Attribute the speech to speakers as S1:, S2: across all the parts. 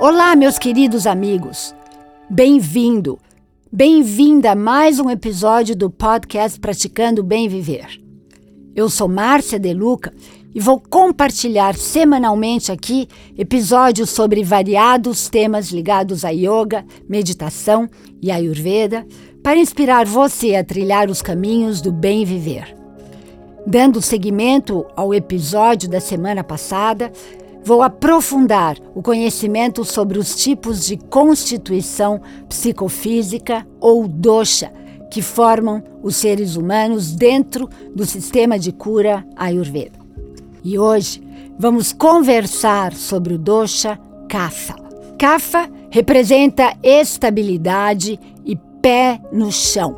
S1: Olá, meus queridos amigos. Bem-vindo, bem-vinda a mais um episódio do podcast Praticando Bem Viver. Eu sou Márcia Deluca e vou compartilhar semanalmente aqui episódios sobre variados temas ligados a yoga, meditação e ayurveda para inspirar você a trilhar os caminhos do bem viver. Dando seguimento ao episódio da semana passada, vou aprofundar o conhecimento sobre os tipos de constituição psicofísica ou dosha que formam os seres humanos dentro do sistema de cura Ayurveda. E hoje vamos conversar sobre o dosha Kapha. Kapha representa estabilidade e pé no chão.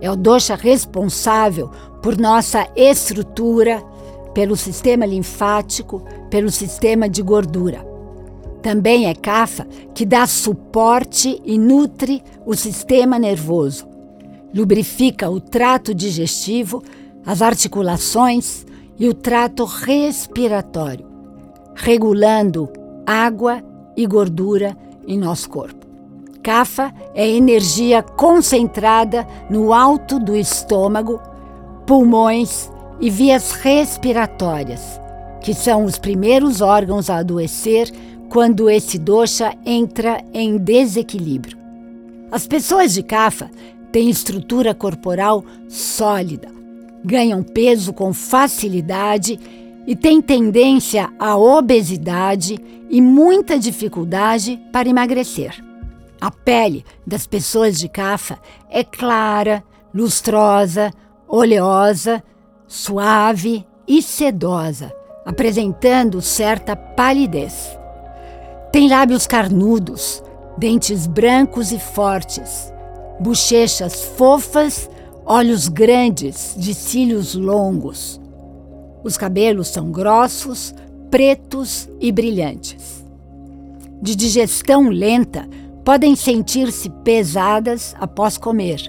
S1: É o dosha responsável por nossa estrutura, pelo sistema linfático, pelo sistema de gordura. Também é Kapha que dá suporte e nutre o sistema nervoso. Lubrifica o trato digestivo, as articulações e o trato respiratório, regulando água e gordura em nosso corpo. Kapha é energia concentrada no alto do estômago, pulmões e vias respiratórias, que são os primeiros órgãos a adoecer quando esse dosha entra em desequilíbrio. As pessoas de Kapha têm estrutura corporal sólida, ganham peso com facilidade e têm tendência à obesidade e muita dificuldade para emagrecer. A pele das pessoas de Kapha é clara, lustrosa, oleosa, suave e sedosa, apresentando certa palidez. Tem lábios carnudos, dentes brancos e fortes, bochechas fofas, olhos grandes de cílios longos. Os cabelos são grossos, pretos e brilhantes. De digestão lenta, podem sentir-se pesadas após comer.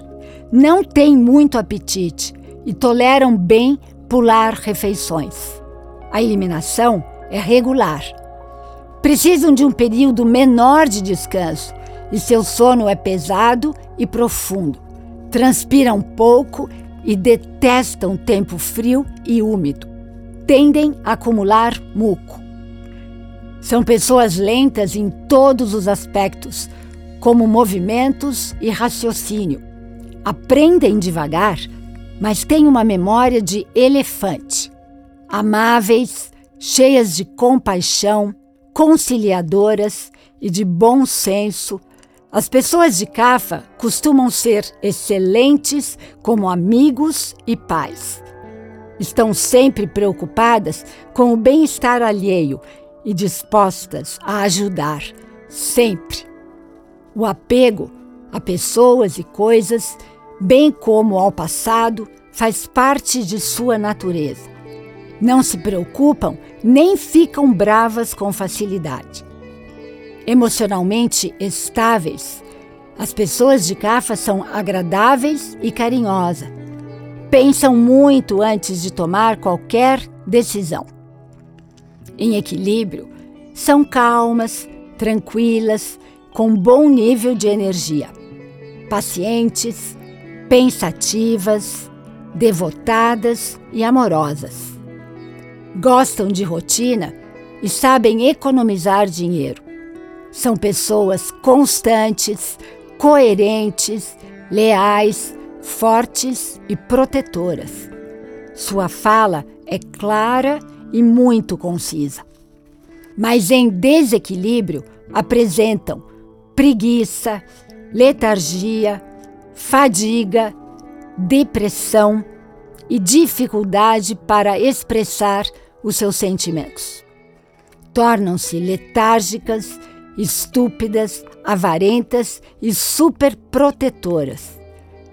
S1: Não têm muito apetite e toleram bem pular refeições. A eliminação é regular. Precisam de um período menor de descanso e seu sono é pesado e profundo. Transpiram pouco e detestam tempo frio e úmido. Tendem a acumular muco. São pessoas lentas em todos os aspectos, como movimentos e raciocínio. Aprendem devagar, mas têm uma memória de elefante. Amáveis, cheias de compaixão, conciliadoras e de bom senso, as pessoas de Cafa costumam ser excelentes como amigos e pais. Estão sempre preocupadas com o bem-estar alheio e dispostas a ajudar, sempre. O apego a pessoas e coisas, bem como ao passado, faz parte de sua natureza. Não se preocupam nem ficam bravas com facilidade. Emocionalmente estáveis, as pessoas de Cafa são agradáveis e carinhosas. Pensam muito antes de tomar qualquer decisão. Em equilíbrio, são calmas, tranquilas, com bom nível de energia. Pacientes, pensativas, devotadas e amorosas. Gostam de rotina e sabem economizar dinheiro. São pessoas constantes, coerentes, leais, fortes e protetoras. Sua fala é clara e muito concisa. Mas em desequilíbrio apresentam preguiça, letargia, fadiga, depressão e dificuldade para expressar os seus sentimentos. Tornam-se letárgicas, estúpidas, avarentas e superprotetoras.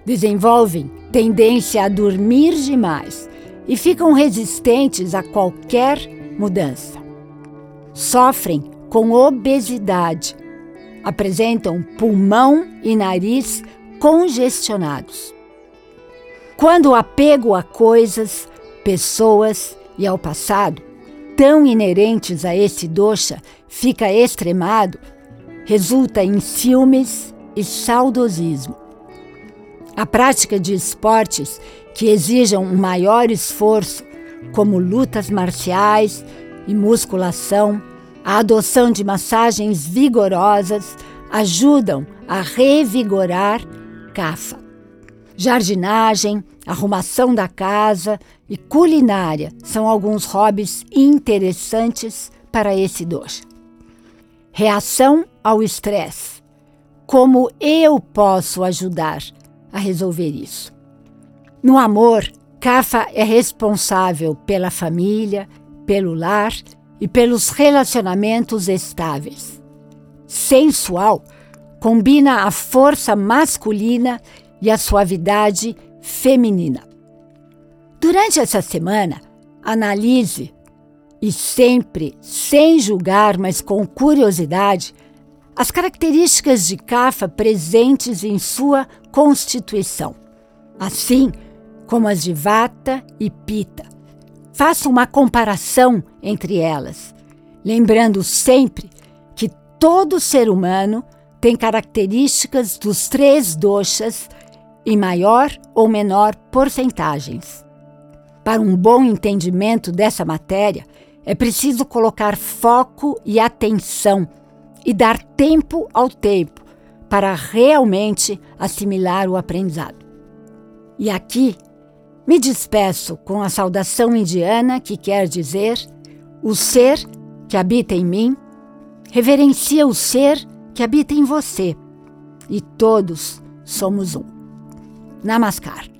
S1: Desenvolvem tendência a dormir demais e ficam resistentes a qualquer mudança. Sofrem com obesidade, apresentam pulmão e nariz congestionados. Quando o apego a coisas, pessoas e ao passado, tão inerentes a esse dosha, fica extremado, resulta em ciúmes e saudosismo. A prática de esportes que exijam um maior esforço, como lutas marciais e musculação, a adoção de massagens vigorosas ajudam a revigorar CAFA. Jardinagem, arrumação da casa e culinária são alguns hobbies interessantes para esse dojo. Reação ao estresse. Como eu posso ajudar a resolver isso? No amor, Cafa é responsável pela família, pelo lar e pelos relacionamentos estáveis. Sensual, combina a força masculina e a suavidade feminina. Durante essa semana, analise e sempre, sem julgar, mas com curiosidade, as características de Cafa presentes em sua constituição, assim como as de Vata e Pita. Faça uma comparação entre elas, lembrando sempre que todo ser humano tem características dos três doshas em maior ou menor porcentagens. Para um bom entendimento dessa matéria, é preciso colocar foco e atenção e dar tempo ao tempo para realmente assimilar o aprendizado. E aqui me despeço com a saudação indiana que quer dizer: o ser que habita em mim reverencia o ser que habita em você, e todos somos um. Namaskar.